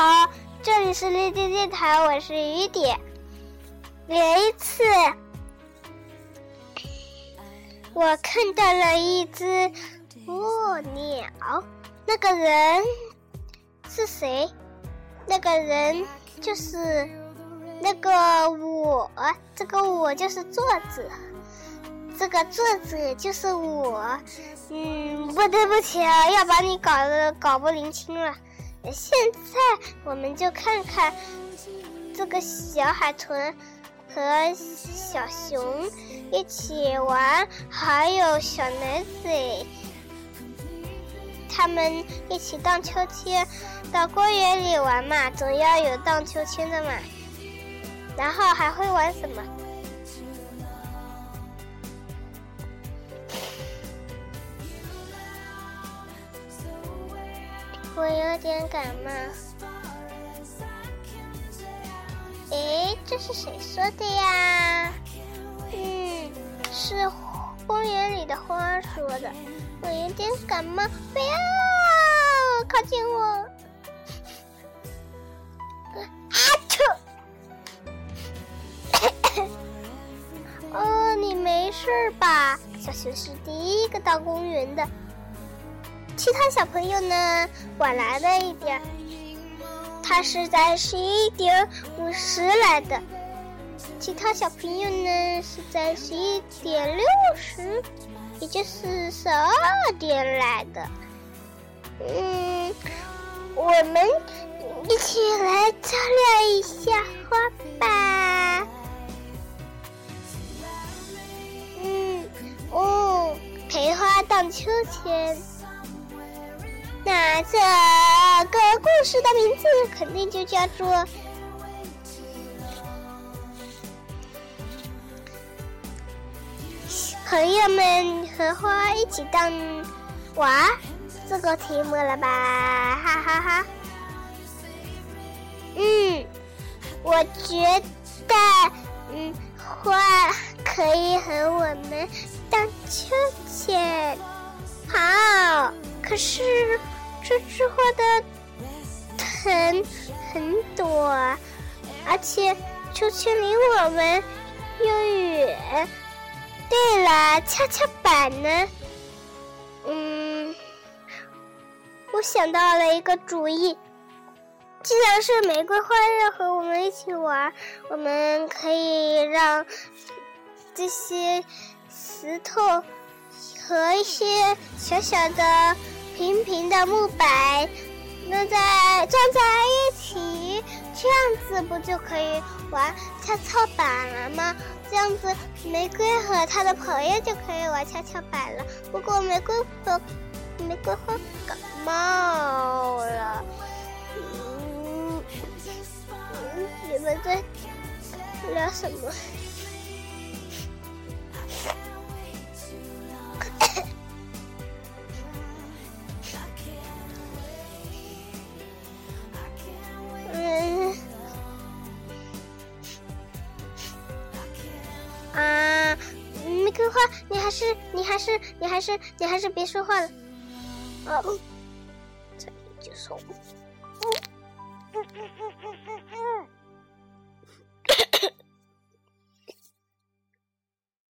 好，这里是绿地电台，我是雨点。有一次，我看到了一只蜗鸟，那个人是谁？那个人就是那个我，这个我就是作者，这个作者就是我。嗯，不对不起啊，要把你搞得搞不灵清了。现在我们就看看这个小海豚和小熊一起玩，还有小奶嘴，他们一起荡秋千。到公园里玩嘛，总要有荡秋千的嘛。然后还会玩什么？我有点感冒。诶，这是谁说的呀？嗯，是公园里的花说的。我有点感冒，不要靠近我！啊嚏！哦，你没事吧？小熊是第一个到公园的。其他小朋友呢，晚来了一点。他是在十一点五十来的。其他小朋友呢，是在十一点六十，也就是十二点来的。嗯，我们一起来照料一下花吧。嗯，哦，陪花荡秋千。那这个故事的名字肯定就叫做《朋友们和花一起荡娃》这个题目了吧？哈哈哈！嗯，我觉得，嗯，花可以和我们荡秋千，可是。这枝花的藤很短，而且秋千离我们又远。对了，跷跷板呢？嗯，我想到了一个主意。既然是玫瑰花要和我们一起玩，我们可以让这些石头和一些小小的。平平的木板弄在装在一起，这样子不就可以玩跷跷板了吗？这样子，玫瑰和他的朋友就可以玩跷跷板了。不过玫瑰和玫瑰花感冒了，嗯，你们在聊什么？是你还是你还是别说话了。哦，这里就说，嗯嗯嗯嗯嗯嗯嗯，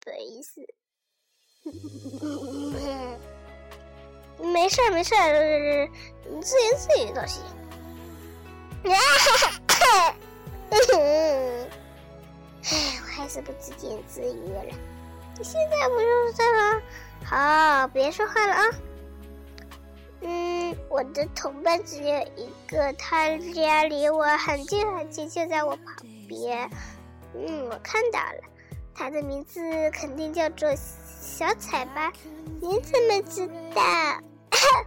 不好意思，没事儿没事儿，自言自语都行。哎，我还是不自言自语了。你现在不就是这吗？好，别说话了啊。嗯，我的同伴只有一个，他家离我很近很近，就在我旁边。嗯，我看到了，他的名字肯定叫做小彩吧？你怎么知道？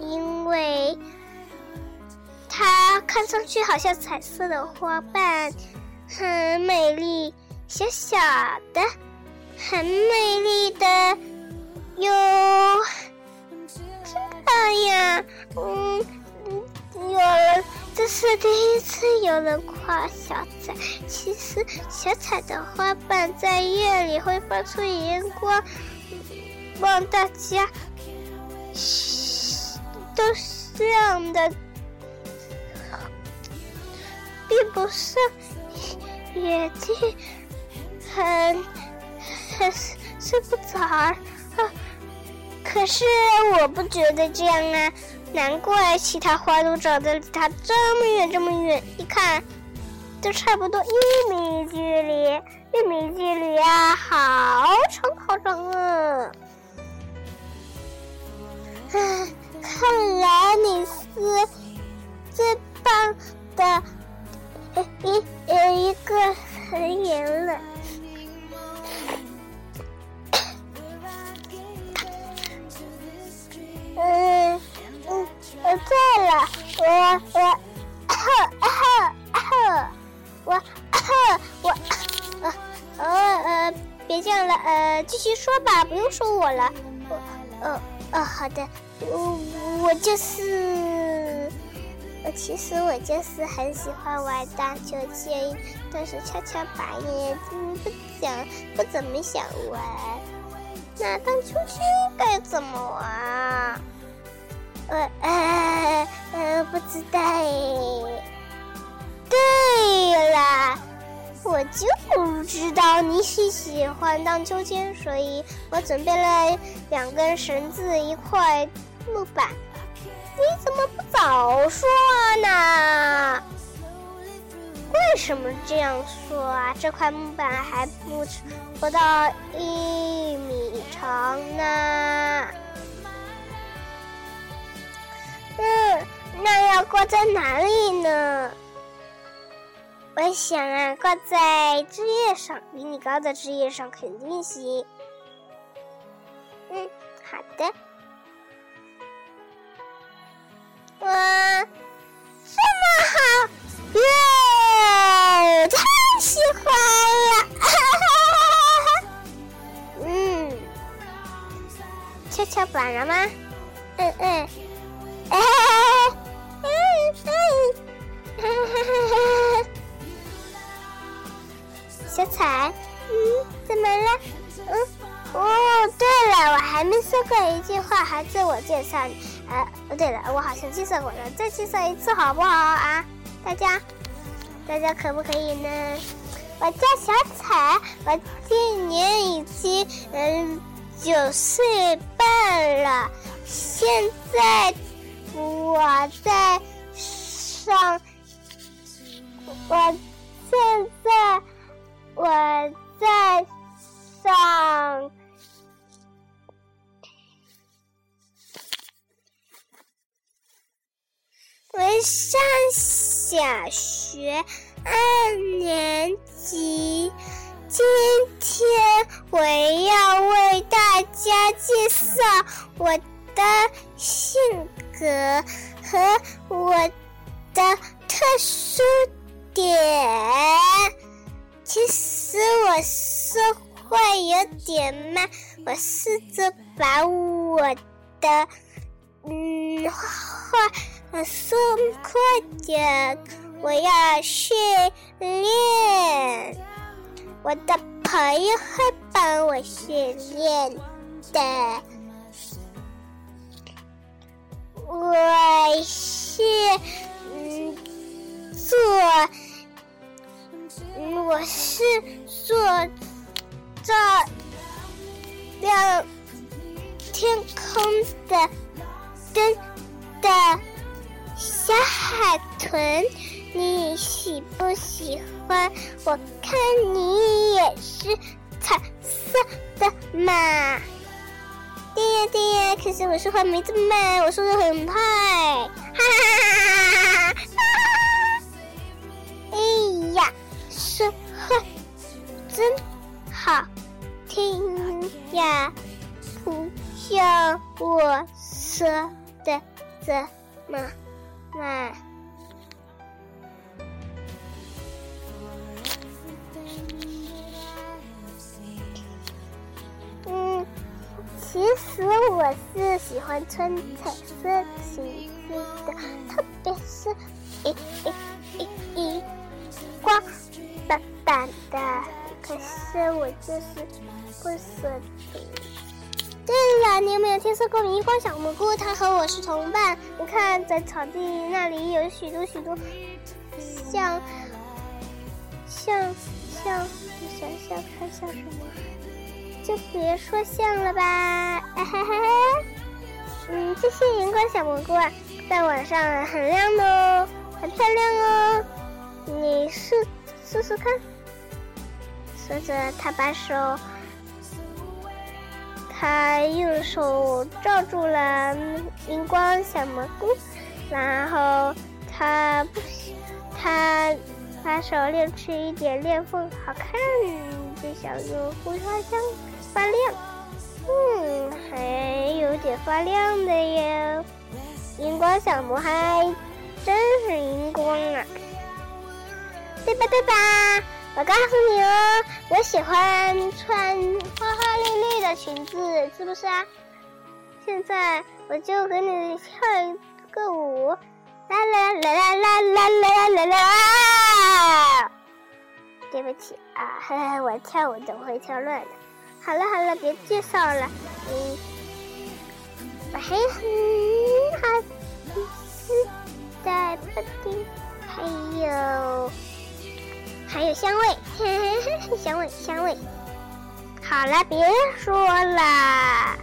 因为它看上去好像彩色的花瓣，很美丽。小小的，很美丽的，有这样，嗯，有人，这是第一次有人夸小彩。其实小彩的花瓣在夜里会发出荧光，望大家。都是这样的，并不是眼睛很很睡不着啊。可是我不觉得这样啊，难怪其他花都长得离它这么远这么远，一看都差不多一米距离，一米距离啊，好长好长啊！唉，看来你是最棒的一呃一个成员了。嗯嗯呃，对了，我我我我呃呃呃，别这样了，呃，继续说吧，不用说我了，我呃呃，好的，我我就是，呃，其实我就是很喜欢玩荡秋千，但是跷跷板也不想不怎么想玩。那荡秋千该怎么玩啊？呃呃呃，不知道哎。对了，我就知道你是喜欢荡秋千，所以我准备了两根绳子，一块木板。你怎么不早说呢？为什么这样说啊？这块木板还不不到一米长呢。嗯，那要挂在哪里呢？我想啊，挂在枝叶上，比你高的枝叶上肯定行。嗯，好的。哇，这么好，耶！太喜欢了，嗯，跷跷板了吗？嗯嗯，哎，嗯嗯，哈哈哈哈！小彩，嗯，怎么了？嗯，哦，对了，我还没说过一句话，还自我介绍。呃，哦，对了，我好像介绍过了，再介绍一次好不好啊？大家，大家可不可以呢？我叫小彩，我今年已经嗯九岁半了，现在我在上，我现在我在上。我上小学二年级，今天我要为大家介绍我的性格格和我的特殊点。其实我说话有点慢，我试着把我的嗯话。说快点！我要训练，我的朋友会帮我训练的。我是嗯做，我是做照亮天空的灯的。小海豚，你喜不喜欢？我看你也是彩色的嘛。对呀对呀，可是我说话没这么慢，我说的很快。哈哈哈哈哈！哎呀，说话真好听呀，不像我说的这么。慢，实我是喜欢穿彩色裙子的，特别是一一一一光板板的。可是我就是不舍得。对了，你有没有听说过荧光小蘑菇？它和我是同伴。你看，在草地那里有许多许多像像像，我想想看像什么，就别说像了吧。嘿嘿嘿！嗯，这些荧光小蘑菇啊，在晚上很亮的哦，很漂亮哦。你试试试看。说着，他把手。他用手罩住了荧光小蘑菇，然后他不，他把手练出一点裂缝，好看，就想用胡花香发亮。嗯，还有点发亮的哟，荧光小魔还真是荧光啊，对吧？对吧？我告诉你哦，我喜欢穿花花绿绿的裙子，是不是啊？现在我就给你跳一个舞，啦啦啦啦啦啦啦啦啦！对不起啊，我跳舞总会跳乱的。好了好了，别介绍了，嗯，我还很好吃的布丁，还有。还有香味，嘿嘿嘿香味，香味。好了，别说了，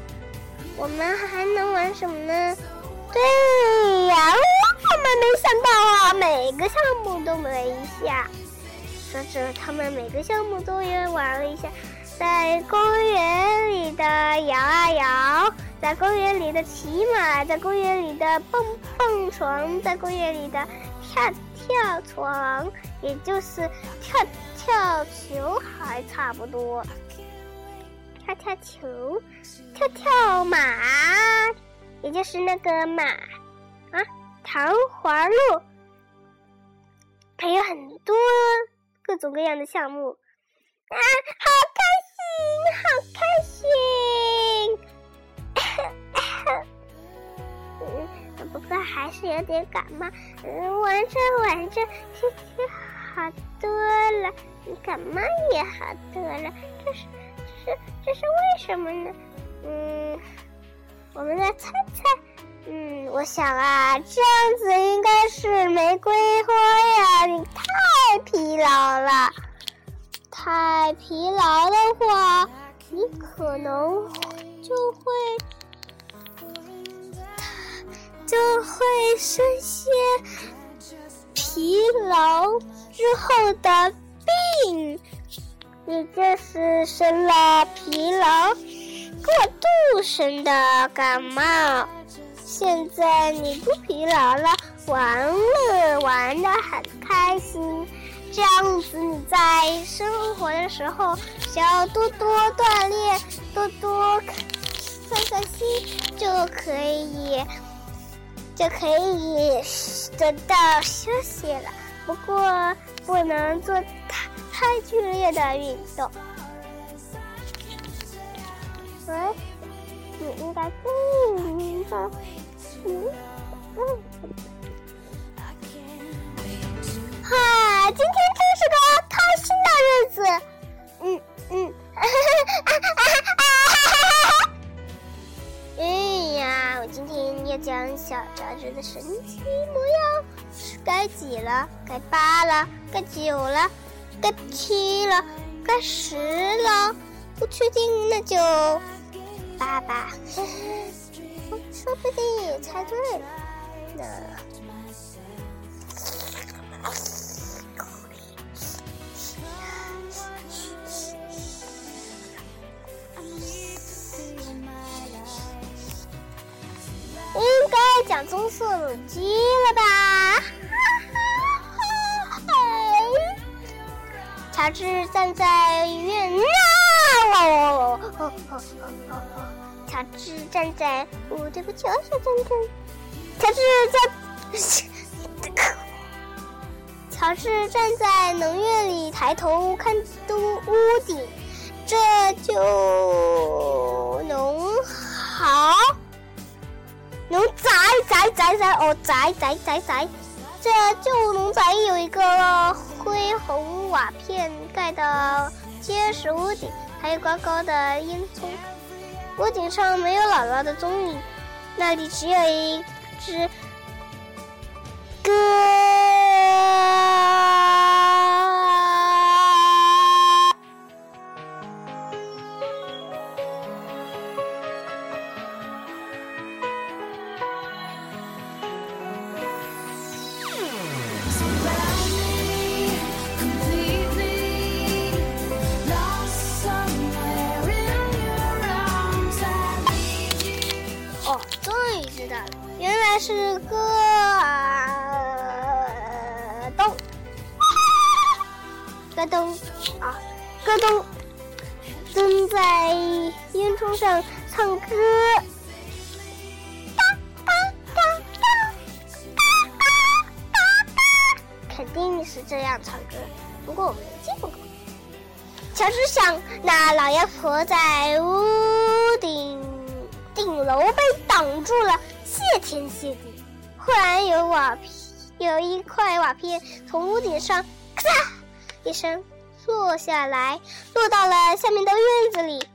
我们还能玩什么呢？对呀，我们没想到啊，每个项目都玩一下。说着，他们每个项目都也玩了一下，在公园里的摇啊摇，在公园里的骑马，在公园里的蹦蹦床，在公园里的跳。跳床，也就是跳跳球，还差不多。跳跳球，跳跳马，也就是那个马啊，弹簧路，还有很多各种各样的项目啊，好开心，好开心。嗯 不过还是有点感冒，嗯，玩着玩着心情好多了，感冒也好多了，这是这是这是为什么呢？嗯，我们来猜猜。嗯，我想啊，这样子应该是玫瑰花呀。你太疲劳了，太疲劳的话，你可能就会。就会生些疲劳之后的病，你这是生了疲劳过度生的感冒。现在你不疲劳了，玩了玩的很开心，这样子你在生活的时候，只要多多锻炼，多多散散心就可以。就可以得到休息了，不过不能做太太剧烈的运动。喂，你应该明白。嗯嗯。今天真是个开心的日子。嗯嗯。哎呀，我今天要讲小杂志的神奇模样，该几了？该八了？该九了？该七了？该十了？不确定，那就八吧。说不定也猜对了。那。讲棕色母鸡了吧？乔治站在院那，乔治站在，哦，对不起，小珍珍。乔治在，乔治站在农院里，抬头看东屋顶，这就农好。农宅宅宅宅哦，宅宅宅宅，这旧农宅有一个灰红瓦片盖的结实屋顶，还有高高的烟囱。屋顶上没有姥姥的踪影，那里只有一只是这样唱歌，不过我没见过。乔治想，那老妖婆在屋顶顶楼被挡住了。谢天谢地！忽然有瓦片，有一块瓦片从屋顶上咔嚓一声落下来，落到了下面的院子里。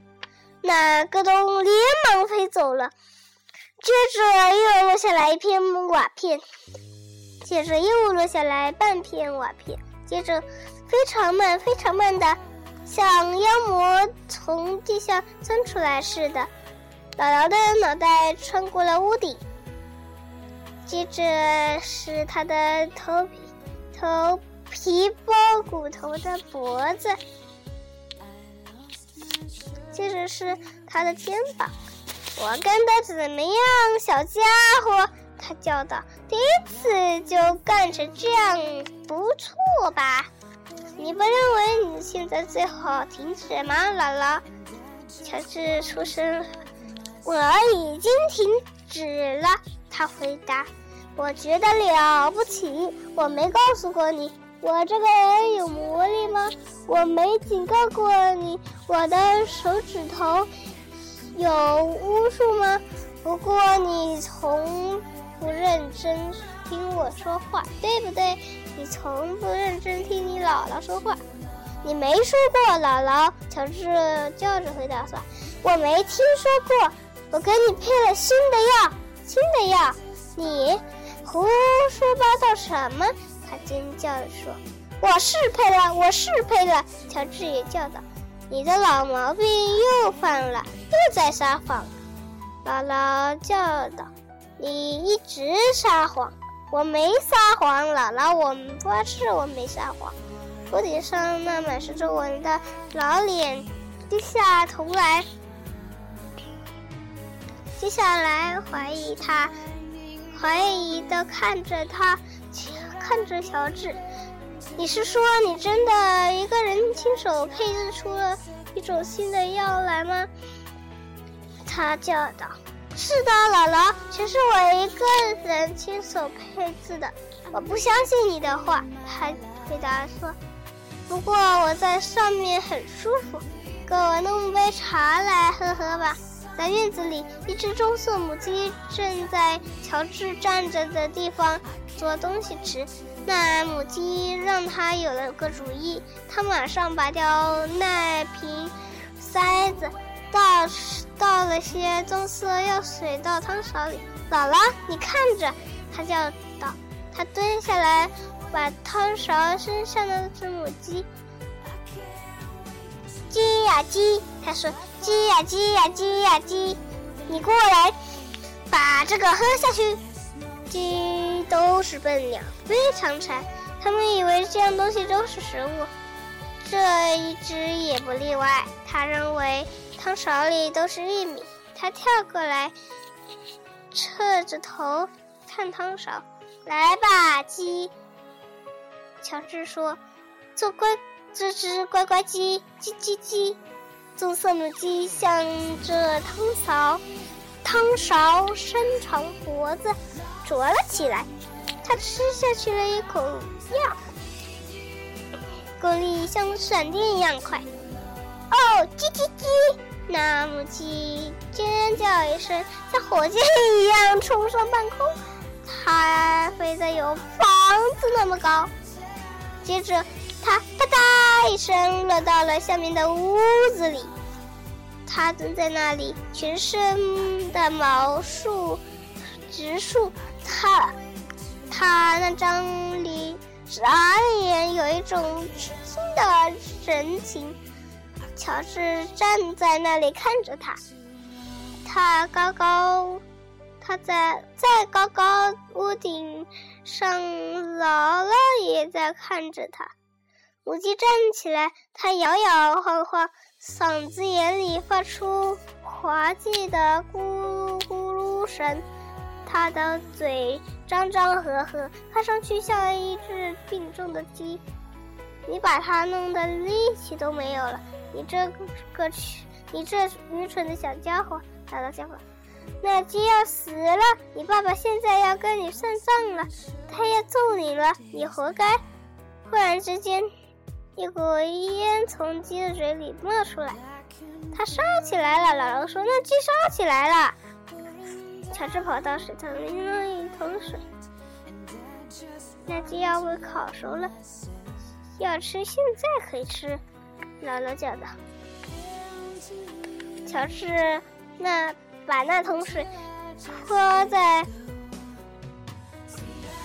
那咯咚连忙飞走了。接着又落下来一片瓦片，接着又落下来半片瓦片，接着非常慢、非常慢的，像妖魔从地下钻出来似的，姥姥的脑袋穿过了屋顶。接着是他的头皮，头皮包骨头的脖子。接着是他的肩膀。我干的怎么样，小家伙？他叫道：“第一次就干成这样，不错吧？你不认为你现在最好停止吗，姥姥？”乔治出声：“我已经停止了。”他回答。我觉得了不起，我没告诉过你，我这个人有魔力吗？我没警告过你，我的手指头有巫术吗？不过你从不认真听我说话，对不对？你从不认真听你姥姥说话，你没说过姥姥。乔治叫着回答说：“我没听说过，我给你配了新的药，新的药，你。”胡说八道什么？他尖叫着说：“我是配了，我是配了。”乔治也叫道：“你的老毛病又犯了，又在撒谎。”姥姥叫道：“你一直撒谎，我没撒谎，姥姥，我发誓我没撒谎。”屋顶上那满是皱纹的老脸低下头来，接下来怀疑他。怀疑的看着他，看着乔治。你是说你真的一个人亲手配制出了一种新的药来吗？他叫道：“是的，姥姥，全是我一个人亲手配制的。”我不相信你的话，他回答说：“不过我在上面很舒服，给我弄杯茶来喝喝吧。”在院子里，一只棕色母鸡正在乔治站着的地方做东西吃。那母鸡让他有了个主意，他马上拔掉那瓶塞子，倒倒了些棕色药水到汤勺里。姥姥，你看着，他叫道。他蹲下来，把汤勺伸向那只母鸡。鸡呀鸡，他说。鸡呀鸡呀鸡呀鸡，你过来，把这个喝下去。鸡都是笨鸟，非常馋，它们以为这样东西都是食物。这一只也不例外，它认为汤勺里都是玉米。他跳过来，侧着头看汤勺。来吧，鸡。乔治说：“做乖，这只乖乖鸡，叽叽叽。”棕色母鸡向着汤勺，汤勺伸长脖子，啄了起来。它吃下去了一口药，功力像闪电一样快。哦，叽叽叽！那母鸡尖叫一声，像火箭一样冲上半空，它飞得有房子那么高。接着。它啪嗒一声落到了下面的屋子里，它蹲在那里，全身的毛竖直竖，它它那张脸眨眼有一种吃惊的神情。乔治站在那里看着他，他高高，他在在高高屋顶上，姥姥也在看着他。母鸡站起来，它摇摇晃晃，嗓子眼里发出滑稽的咕噜咕噜声，它的嘴张张合合，看上去像一只病重的鸡。你把它弄得力气都没有了。你这个，你这愚蠢的小家伙！姥姥叫道：“那鸡要死了，你爸爸现在要跟你算账了，他要揍你了，你活该！”忽然之间，一股烟从鸡的嘴里冒出来，它烧起来了。姥姥说：“那鸡烧起来了。”乔治跑到水塘里弄一桶水，那鸡要被烤熟了，要吃现在可以吃。姥姥叫道：“乔治，那把那桶水泼在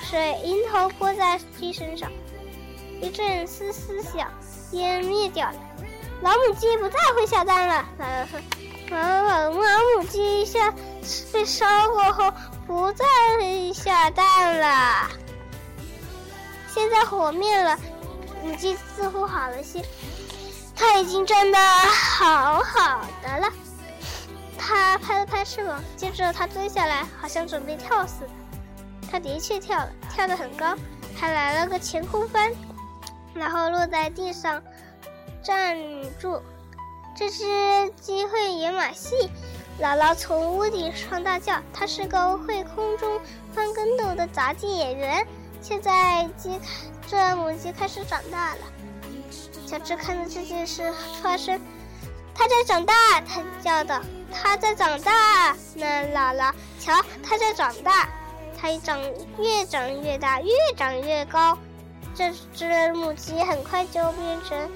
水迎头泼在鸡身上，一阵嘶嘶响，烟灭掉了。老母鸡不再会下蛋了。”姥姥说：“老老母鸡下被烧过后不再下蛋了。现在火灭了，母鸡似乎好了些。”它已经站得好好的了，它拍了拍翅膀，接着它蹲下来，好像准备跳似的。它的确跳了，跳得很高，还来了个前空翻，然后落在地上站住。这只机会演马戏，姥姥从屋顶上大叫：“它是个会空中翻跟斗的杂技演员。”现在鸡，这母鸡开始长大了。乔治看着这件事发生，他在长大，他叫道：“他在长大。”那姥姥，瞧，他在长大，他长越长越大，越长越高。这只母鸡很快就变成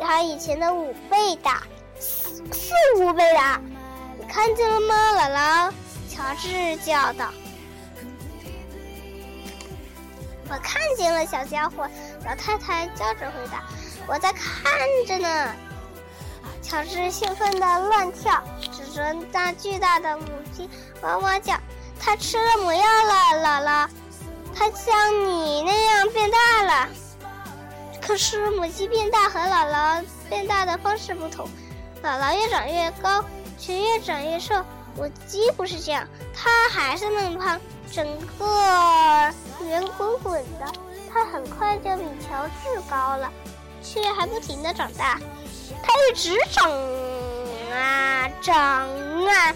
它以前的五倍大，四五倍大。你看见了吗，姥姥？乔治叫道：“我看见了，小家伙。”老太太叫着回答。我在看着呢，乔治兴奋地乱跳，指着那巨大的母鸡哇哇叫。它吃了魔药了，姥姥，它像你那样变大了。可是母鸡变大和姥姥变大的方式不同，姥姥越长越高，却越长越瘦。母鸡不是这样，它还是那么胖，整个圆滚滚的。它很快就比乔治高了。却还不停的长大，它一直长啊长啊，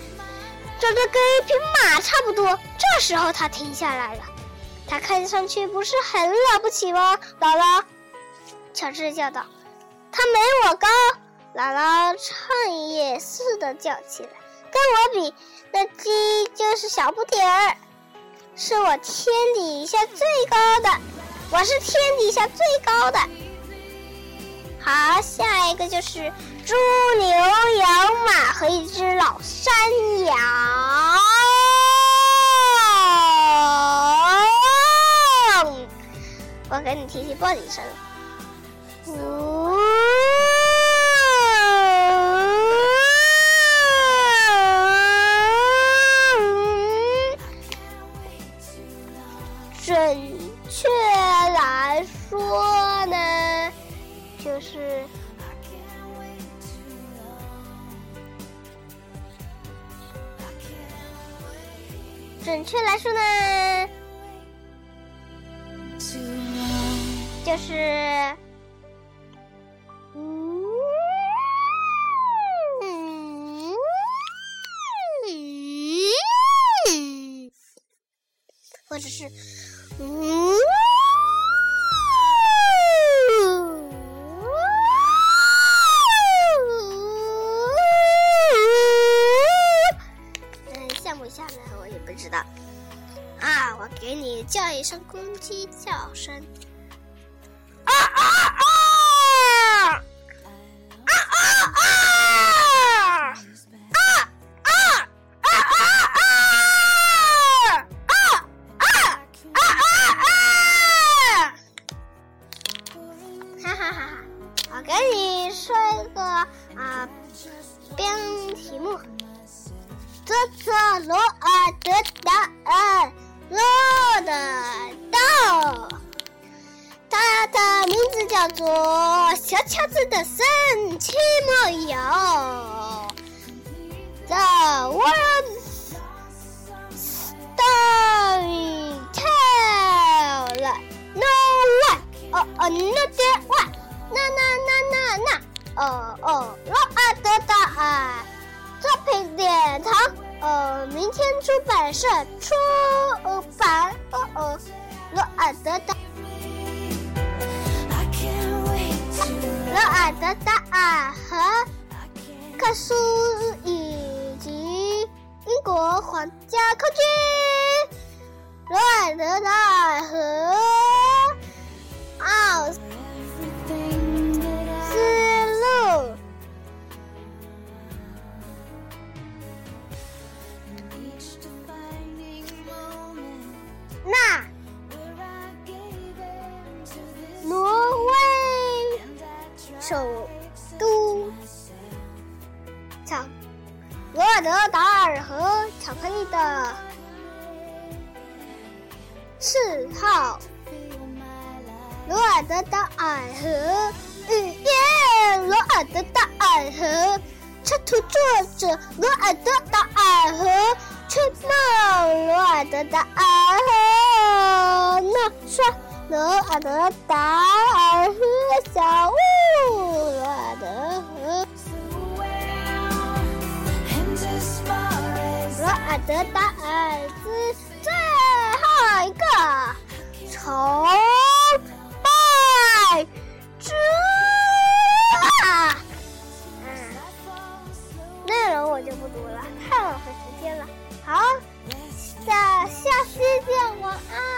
长得跟一匹马差不多。这时候它停下来了，它看上去不是很了不起吗？姥姥，乔治叫道：“它没我高。”姥姥唱也似的叫起来：“跟我比，那鸡就是小不点儿，是我天底下最高的，我是天底下最高的。”好，下一个就是猪、牛、羊、马和一只老山羊。我给你提提报警声。一声公鸡叫声，oh oh not that one. 那那那那那哦哦罗尔德达作品典藏呃明天出版社出版。哦哦罗尔德达罗尔德达和克苏以及英国皇家空军，罗尔德达和巧罗尔德达尔和巧克力的嗜好，罗尔德达尔和语言，罗尔德达尔和插图作者，罗尔德达尔和吹帽，罗尔德达尔和那帅，罗尔德达尔和小屋，罗尔德达尔兹最后一个崇拜者啊！内容我就不读了，太浪费时间了。好，下下期见，晚安。